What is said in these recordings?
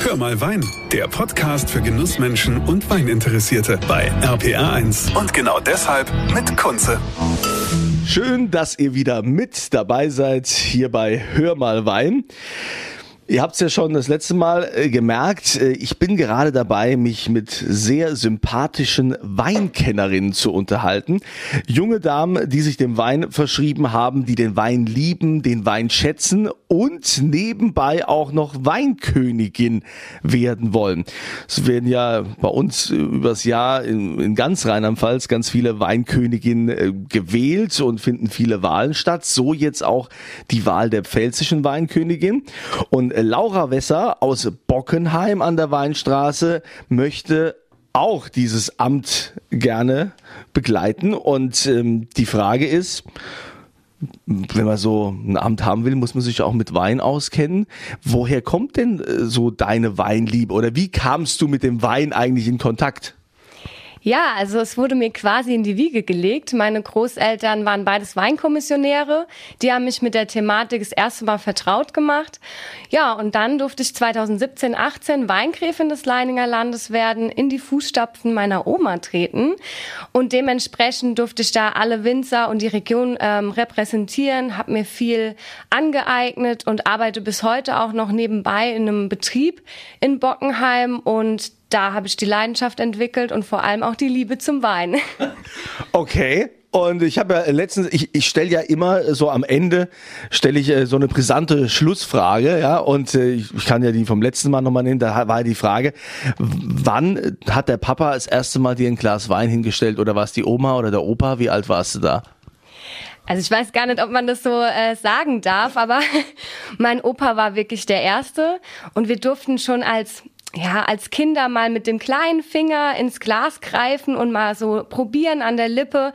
Hör mal Wein, der Podcast für Genussmenschen und Weininteressierte bei RPR1. Und genau deshalb mit Kunze. Schön, dass ihr wieder mit dabei seid hier bei Hör mal Wein. Ihr habt es ja schon das letzte Mal äh, gemerkt, äh, ich bin gerade dabei, mich mit sehr sympathischen Weinkennerinnen zu unterhalten. Junge Damen, die sich dem Wein verschrieben haben, die den Wein lieben, den Wein schätzen und nebenbei auch noch Weinkönigin werden wollen. Es werden ja bei uns übers Jahr in, in ganz Rheinland-Pfalz ganz viele Weinköniginnen äh, gewählt und finden viele Wahlen statt. So jetzt auch die Wahl der pfälzischen Weinkönigin. Und Laura Wesser aus Bockenheim an der Weinstraße möchte auch dieses Amt gerne begleiten. Und ähm, die Frage ist, wenn man so ein Amt haben will, muss man sich auch mit Wein auskennen. Woher kommt denn äh, so deine Weinliebe oder wie kamst du mit dem Wein eigentlich in Kontakt? Ja, also es wurde mir quasi in die Wiege gelegt. Meine Großeltern waren beides Weinkommissionäre. Die haben mich mit der Thematik das erste Mal vertraut gemacht. Ja, und dann durfte ich 2017, 18 Weingräfin des Leininger Landes werden, in die Fußstapfen meiner Oma treten. Und dementsprechend durfte ich da alle Winzer und die Region ähm, repräsentieren, habe mir viel angeeignet und arbeite bis heute auch noch nebenbei in einem Betrieb in Bockenheim und da habe ich die Leidenschaft entwickelt und vor allem auch die Liebe zum Wein. Okay. Und ich habe ja letztens, ich, ich stelle ja immer so am Ende, stelle ich äh, so eine brisante Schlussfrage, ja, und äh, ich kann ja die vom letzten Mal nochmal nehmen, da war die Frage, wann hat der Papa das erste Mal dir ein Glas Wein hingestellt oder war es die Oma oder der Opa, wie alt warst du da? Also ich weiß gar nicht, ob man das so äh, sagen darf, aber mein Opa war wirklich der Erste und wir durften schon als ja, als Kinder mal mit dem kleinen Finger ins Glas greifen und mal so probieren an der Lippe.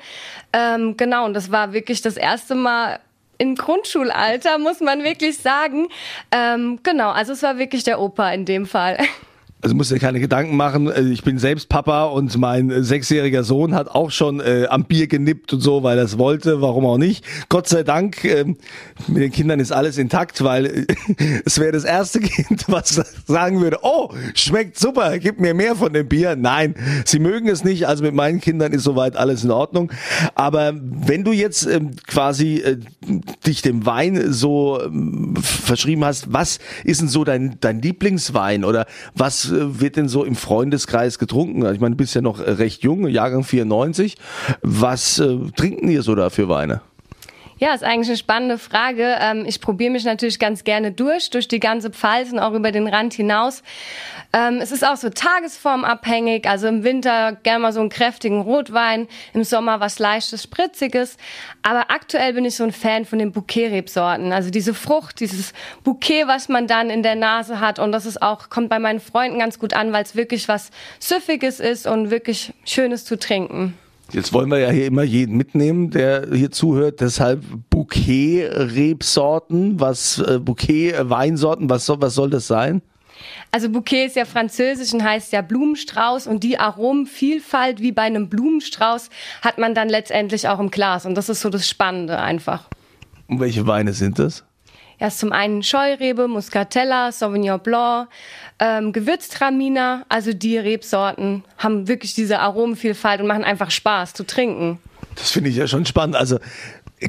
Ähm, genau, und das war wirklich das erste Mal im Grundschulalter, muss man wirklich sagen. Ähm, genau, also es war wirklich der Opa in dem Fall. also musst dir keine Gedanken machen. Äh, ich bin selbst Papa und mein äh, sechsjähriger Sohn hat auch schon äh, am Bier genippt und so, weil er es wollte. Warum auch nicht? Gott sei Dank, äh, mit den Kindern ist alles intakt, weil äh, es wäre das erste Kind, was sagen würde, oh, schmeckt super, gib mir mehr von dem Bier. Nein, sie mögen es nicht. Also mit meinen Kindern ist soweit alles in Ordnung. Aber wenn du jetzt ähm, quasi äh, dich dem Wein so ähm, verschrieben hast, was ist denn so dein, dein Lieblingswein oder was wird denn so im Freundeskreis getrunken? Ich meine, du bist ja noch recht jung, Jahrgang 94. Was äh, trinken ihr so da für Weine? Ja, ist eigentlich eine spannende Frage. Ähm, ich probiere mich natürlich ganz gerne durch, durch die ganze Pfalz und auch über den Rand hinaus. Ähm, es ist auch so tagesformabhängig. Also im Winter gerne mal so einen kräftigen Rotwein, im Sommer was leichtes, spritziges. Aber aktuell bin ich so ein Fan von den Bouquet-Rebsorten. Also diese Frucht, dieses Bouquet, was man dann in der Nase hat. Und das ist auch, kommt bei meinen Freunden ganz gut an, weil es wirklich was Süffiges ist und wirklich Schönes zu trinken. Jetzt wollen wir ja hier immer jeden mitnehmen, der hier zuhört. Deshalb Bouquet-Rebsorten, was äh, Bouquet-Weinsorten, was soll, was soll das sein? Also Bouquet ist ja französisch und heißt ja Blumenstrauß und die Aromenvielfalt wie bei einem Blumenstrauß hat man dann letztendlich auch im Glas und das ist so das Spannende einfach. Und welche Weine sind das? Ja, ist zum einen Scheurebe, Muscatella, Sauvignon Blanc, ähm, Gewürztraminer. Also die Rebsorten haben wirklich diese Aromenvielfalt und machen einfach Spaß zu trinken. Das finde ich ja schon spannend. Also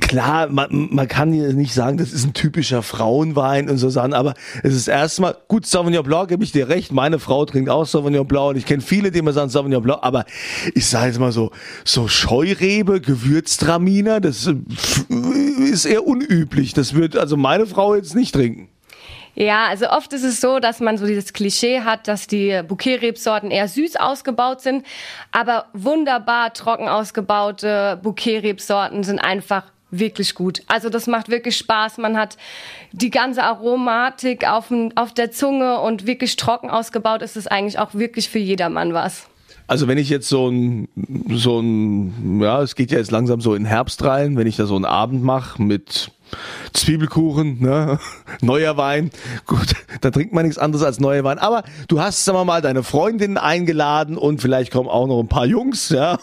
klar, man, man kann nicht sagen, das ist ein typischer Frauenwein und so Sachen, aber es ist erstmal, gut, Sauvignon Blanc, gebe ich dir recht, meine Frau trinkt auch Sauvignon Blanc und ich kenne viele, die immer sagen Sauvignon Blanc, aber ich sage jetzt mal so, so Scheurebe, Gewürztraminer, das ist eher unüblich. Das wird also meine Frau jetzt nicht trinken. Ja, also oft ist es so, dass man so dieses Klischee hat, dass die Bouquet-Rebsorten eher süß ausgebaut sind, aber wunderbar trocken ausgebaute Bouquet-Rebsorten sind einfach wirklich gut. Also das macht wirklich Spaß. Man hat die ganze Aromatik auf, auf der Zunge und wirklich trocken ausgebaut ist es eigentlich auch wirklich für jedermann was. Also wenn ich jetzt so ein, so ein, ja, es geht ja jetzt langsam so in Herbst rein, wenn ich da so einen Abend mache mit Zwiebelkuchen, ne? neuer Wein. Gut, da trinkt man nichts anderes als neuer Wein. Aber du hast, sagen wir mal, deine Freundinnen eingeladen und vielleicht kommen auch noch ein paar Jungs, ja.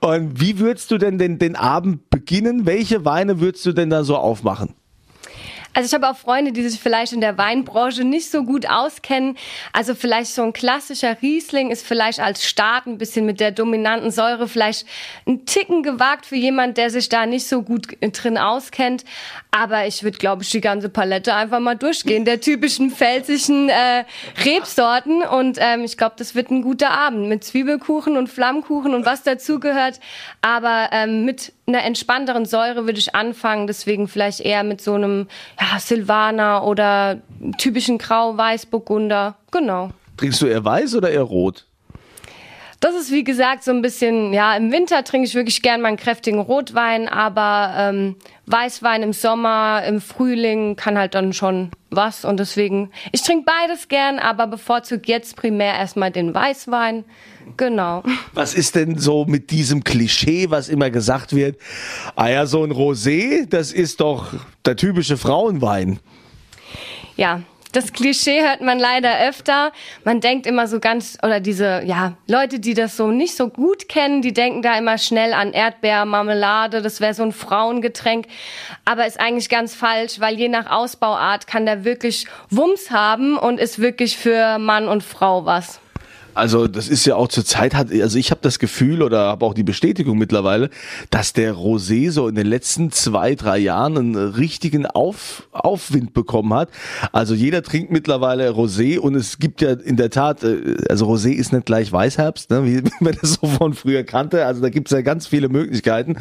Und wie würdest du denn den, den Abend beginnen? Welche Weine würdest du denn da so aufmachen? Also ich habe auch Freunde, die sich vielleicht in der Weinbranche nicht so gut auskennen. Also vielleicht so ein klassischer Riesling ist vielleicht als Start ein bisschen mit der dominanten Säure vielleicht ein Ticken gewagt für jemand, der sich da nicht so gut drin auskennt. Aber ich würde, glaube ich, die ganze Palette einfach mal durchgehen, der typischen pfälzischen äh, Rebsorten. Und ähm, ich glaube, das wird ein guter Abend mit Zwiebelkuchen und Flammkuchen und was dazugehört. Aber ähm, mit einer entspannteren Säure würde ich anfangen. Deswegen vielleicht eher mit so einem ja, Silvaner oder typischen Grau-Weiß-Burgunder. Genau. Trinkst du eher weiß oder eher rot? Das ist wie gesagt so ein bisschen, ja, im Winter trinke ich wirklich gern mal einen kräftigen Rotwein, aber ähm, Weißwein im Sommer, im Frühling kann halt dann schon was und deswegen, ich trinke beides gern, aber bevorzugt jetzt primär erstmal den Weißwein. Genau. Was ist denn so mit diesem Klischee, was immer gesagt wird? Ah ja, so ein Rosé, das ist doch der typische Frauenwein. Ja, das Klischee hört man leider öfter. Man denkt immer so ganz, oder diese, ja, Leute, die das so nicht so gut kennen, die denken da immer schnell an Erdbeermarmelade, das wäre so ein Frauengetränk. Aber ist eigentlich ganz falsch, weil je nach Ausbauart kann der wirklich Wumms haben und ist wirklich für Mann und Frau was. Also das ist ja auch zur Zeit hat, also ich habe das Gefühl oder habe auch die Bestätigung mittlerweile, dass der Rosé so in den letzten zwei, drei Jahren einen richtigen Auf, Aufwind bekommen hat. Also jeder trinkt mittlerweile Rosé und es gibt ja in der Tat, äh, also Rosé ist nicht gleich Weißherbst, ne, wie man das so von früher kannte. Also da gibt es ja ganz viele Möglichkeiten.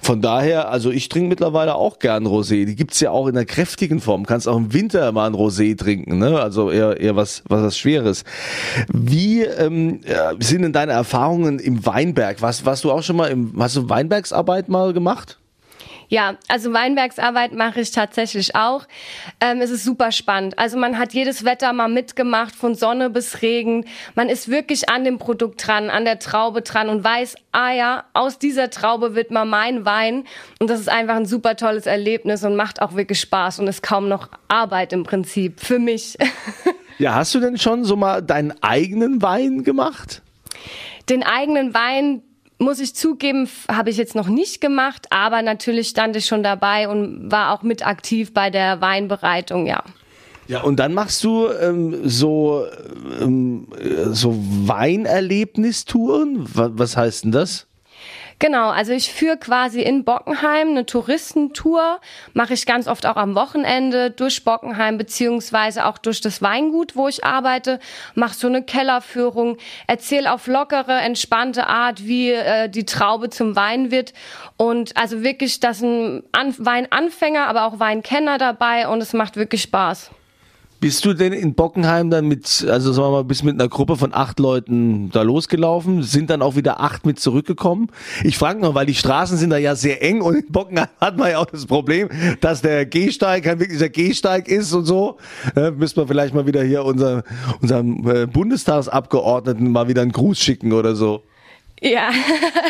Von daher, also ich trinke mittlerweile auch gern Rosé. Die gibt's ja auch in der kräftigen Form. Kannst auch im Winter mal ein Rosé trinken, ne? Also eher, eher was, was, was Schweres. Wie ähm, sind denn deine Erfahrungen im Weinberg? Was, warst du auch schon mal im, hast du Weinbergsarbeit mal gemacht? Ja, also Weinbergsarbeit mache ich tatsächlich auch. Ähm, es ist super spannend. Also man hat jedes Wetter mal mitgemacht, von Sonne bis Regen. Man ist wirklich an dem Produkt dran, an der Traube dran und weiß, ah ja, aus dieser Traube wird mal mein Wein. Und das ist einfach ein super tolles Erlebnis und macht auch wirklich Spaß und ist kaum noch Arbeit im Prinzip für mich. Ja, hast du denn schon so mal deinen eigenen Wein gemacht? Den eigenen Wein, muss ich zugeben, habe ich jetzt noch nicht gemacht, aber natürlich stand ich schon dabei und war auch mit aktiv bei der Weinbereitung, ja. Ja, und dann machst du ähm, so, ähm, so Weinerlebnistouren. Was heißt denn das? Genau, also ich führe quasi in Bockenheim eine Touristentour, mache ich ganz oft auch am Wochenende durch Bockenheim beziehungsweise auch durch das Weingut, wo ich arbeite, mache so eine Kellerführung, erzähle auf lockere, entspannte Art, wie äh, die Traube zum Wein wird und also wirklich, das ein An Weinanfänger, aber auch Weinkenner dabei und es macht wirklich Spaß. Bist du denn in Bockenheim dann mit, also sagen wir mal, bist mit einer Gruppe von acht Leuten da losgelaufen? Sind dann auch wieder acht mit zurückgekommen? Ich frage noch, weil die Straßen sind da ja sehr eng und in Bockenheim hat man ja auch das Problem, dass der Gehsteig kein wirklicher Gehsteig ist und so. Ja, müssen wir vielleicht mal wieder hier unser, unserem äh, Bundestagsabgeordneten mal wieder einen Gruß schicken oder so. Ja,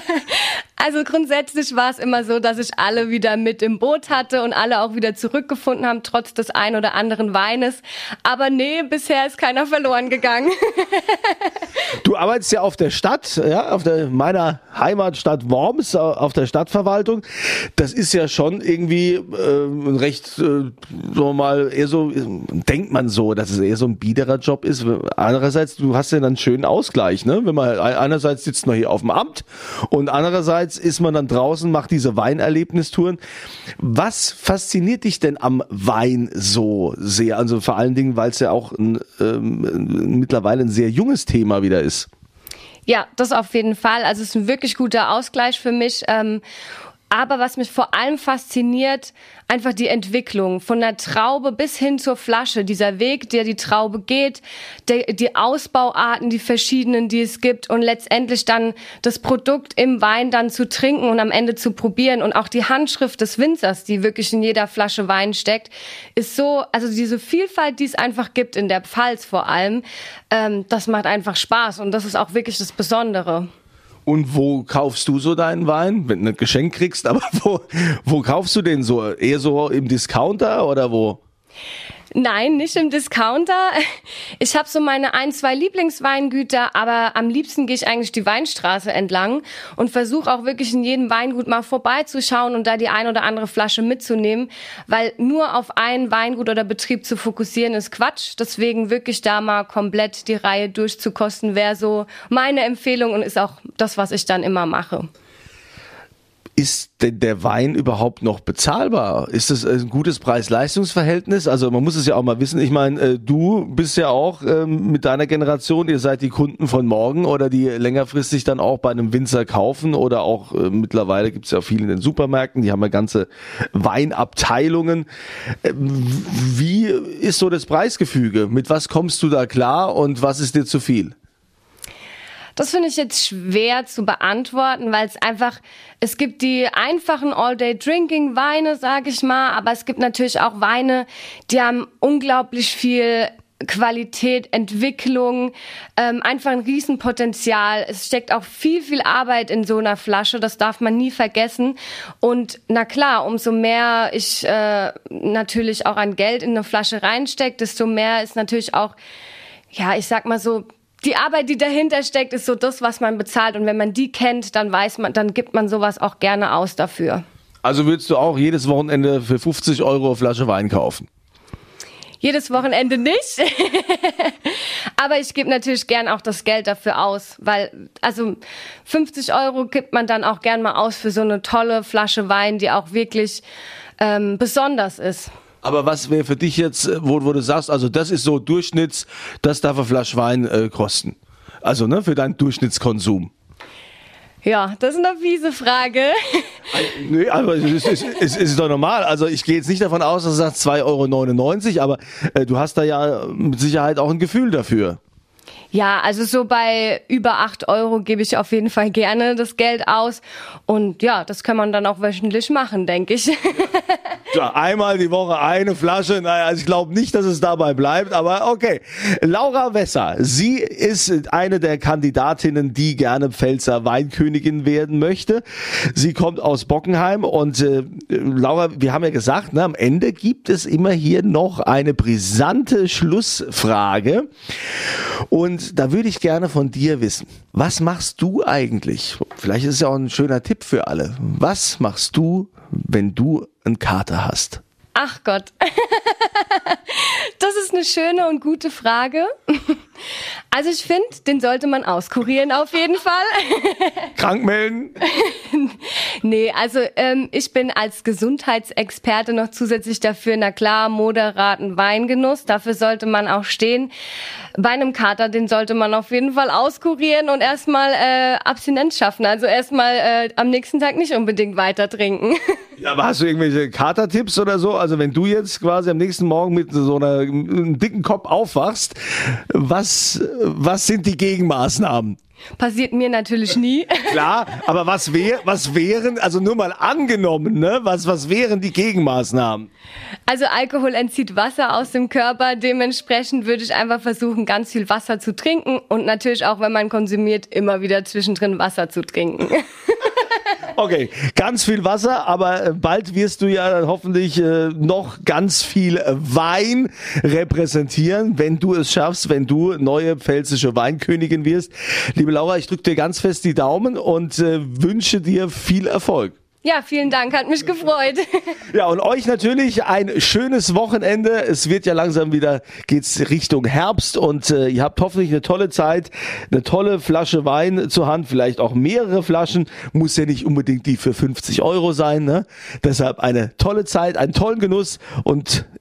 also grundsätzlich war es immer so, dass ich alle wieder mit im Boot hatte und alle auch wieder zurückgefunden haben, trotz des ein oder anderen Weines. Aber nee, bisher ist keiner verloren gegangen. Du arbeitest ja auf der Stadt, ja, auf der, meiner Heimatstadt Worms, auf der Stadtverwaltung. Das ist ja schon irgendwie äh, recht, äh, wir mal, eher so, denkt man so, dass es eher so ein biederer Job ist. Andererseits, du hast ja dann einen schönen Ausgleich, ne? Wenn man einerseits sitzt man hier auf dem Amt und andererseits ist man dann draußen, macht diese Weinerlebnistouren. Was fasziniert dich denn am Wein so sehr? Also vor allen Dingen, weil es ja auch ein, ähm, mittlerweile ein sehr junges Thema wieder ist. Ja, das auf jeden Fall. Also es ist ein wirklich guter Ausgleich für mich. Ähm, aber was mich vor allem fasziniert, einfach die Entwicklung. Von der Traube bis hin zur Flasche, dieser Weg, der die Traube geht, der, die Ausbauarten, die verschiedenen, die es gibt. Und letztendlich dann das Produkt im Wein dann zu trinken und am Ende zu probieren. Und auch die Handschrift des Winzers, die wirklich in jeder Flasche Wein steckt, ist so, also diese Vielfalt, die es einfach gibt in der Pfalz vor allem, ähm, das macht einfach Spaß. Und das ist auch wirklich das Besondere. Und wo kaufst du so deinen Wein? Wenn du ein Geschenk kriegst, aber wo, wo kaufst du den so? Eher so im Discounter oder wo? Nein, nicht im Discounter. Ich habe so meine ein, zwei Lieblingsweingüter, aber am liebsten gehe ich eigentlich die Weinstraße entlang und versuche auch wirklich in jedem Weingut mal vorbeizuschauen und da die ein oder andere Flasche mitzunehmen, weil nur auf ein Weingut oder Betrieb zu fokussieren ist Quatsch. Deswegen wirklich da mal komplett die Reihe durchzukosten wäre so meine Empfehlung und ist auch das, was ich dann immer mache ist denn der Wein überhaupt noch bezahlbar? Ist das ein gutes Preis-Leistungs-Verhältnis? Also man muss es ja auch mal wissen. Ich meine, äh, du bist ja auch ähm, mit deiner Generation, ihr seid die Kunden von morgen oder die längerfristig dann auch bei einem Winzer kaufen oder auch äh, mittlerweile gibt es ja viel in den Supermärkten, die haben ja ganze Weinabteilungen. Äh, wie ist so das Preisgefüge? Mit was kommst du da klar und was ist dir zu viel? Das finde ich jetzt schwer zu beantworten, weil es einfach, es gibt die einfachen All-Day-Drinking-Weine, sage ich mal, aber es gibt natürlich auch Weine, die haben unglaublich viel Qualität, Entwicklung, ähm, einfach ein Riesenpotenzial. Es steckt auch viel, viel Arbeit in so einer Flasche, das darf man nie vergessen. Und na klar, umso mehr ich äh, natürlich auch an Geld in eine Flasche reinstecke, desto mehr ist natürlich auch, ja, ich sag mal so, die Arbeit, die dahinter steckt, ist so das, was man bezahlt. Und wenn man die kennt, dann weiß man, dann gibt man sowas auch gerne aus dafür. Also würdest du auch jedes Wochenende für 50 Euro eine Flasche Wein kaufen? Jedes Wochenende nicht. Aber ich gebe natürlich gern auch das Geld dafür aus, weil, also 50 Euro gibt man dann auch gern mal aus für so eine tolle Flasche Wein, die auch wirklich ähm, besonders ist. Aber was wäre für dich jetzt, äh, wo, wo du sagst, also das ist so Durchschnitts, das darf eine Flasche Wein äh, kosten? Also ne, für deinen Durchschnittskonsum. Ja, das ist eine fiese Frage. nee, aber es ist, es, ist, es ist doch normal. Also ich gehe jetzt nicht davon aus, dass du sagst 2,99 Euro, aber äh, du hast da ja mit Sicherheit auch ein Gefühl dafür. Ja, also so bei über acht Euro gebe ich auf jeden Fall gerne das Geld aus. Und ja, das kann man dann auch wöchentlich machen, denke ich. Ja, einmal die Woche eine Flasche. Naja, also ich glaube nicht, dass es dabei bleibt, aber okay. Laura Wesser, sie ist eine der Kandidatinnen, die gerne Pfälzer Weinkönigin werden möchte. Sie kommt aus Bockenheim und äh, Laura, wir haben ja gesagt, ne, am Ende gibt es immer hier noch eine brisante Schlussfrage. Und da würde ich gerne von dir wissen, was machst du eigentlich? Vielleicht ist es ja auch ein schöner Tipp für alle. Was machst du, wenn du einen Kater hast? Ach Gott. Das ist eine schöne und gute Frage. Also ich finde, den sollte man auskurieren auf jeden Fall. Krank melden? nee, also ähm, ich bin als Gesundheitsexperte noch zusätzlich dafür, na klar, moderaten Weingenuss. Dafür sollte man auch stehen. Bei einem Kater, den sollte man auf jeden Fall auskurieren und erstmal äh, Abstinenz schaffen. Also erstmal äh, am nächsten Tag nicht unbedingt weiter trinken. Ja, aber hast du irgendwelche Katertipps oder so? Also wenn du jetzt quasi am nächsten Morgen mit so einer einem dicken Kopf aufwachst, was was sind die Gegenmaßnahmen? Passiert mir natürlich nie. Klar, aber was wäre, was wären, also nur mal angenommen, ne? Was, was wären die Gegenmaßnahmen? Also Alkohol entzieht Wasser aus dem Körper. Dementsprechend würde ich einfach versuchen, ganz viel Wasser zu trinken und natürlich auch, wenn man konsumiert, immer wieder zwischendrin Wasser zu trinken. Okay, ganz viel Wasser, aber äh, bald wirst du ja hoffentlich äh, noch ganz viel Wein repräsentieren, wenn du es schaffst, wenn du neue pfälzische Weinkönigin wirst. Liebe Laura, ich drücke dir ganz fest die Daumen und äh, wünsche dir viel Erfolg. Ja, vielen Dank, hat mich gefreut. Ja, und euch natürlich ein schönes Wochenende. Es wird ja langsam wieder, geht's Richtung Herbst und äh, ihr habt hoffentlich eine tolle Zeit, eine tolle Flasche Wein zur Hand, vielleicht auch mehrere Flaschen. Muss ja nicht unbedingt die für 50 Euro sein. Ne? Deshalb eine tolle Zeit, einen tollen Genuss und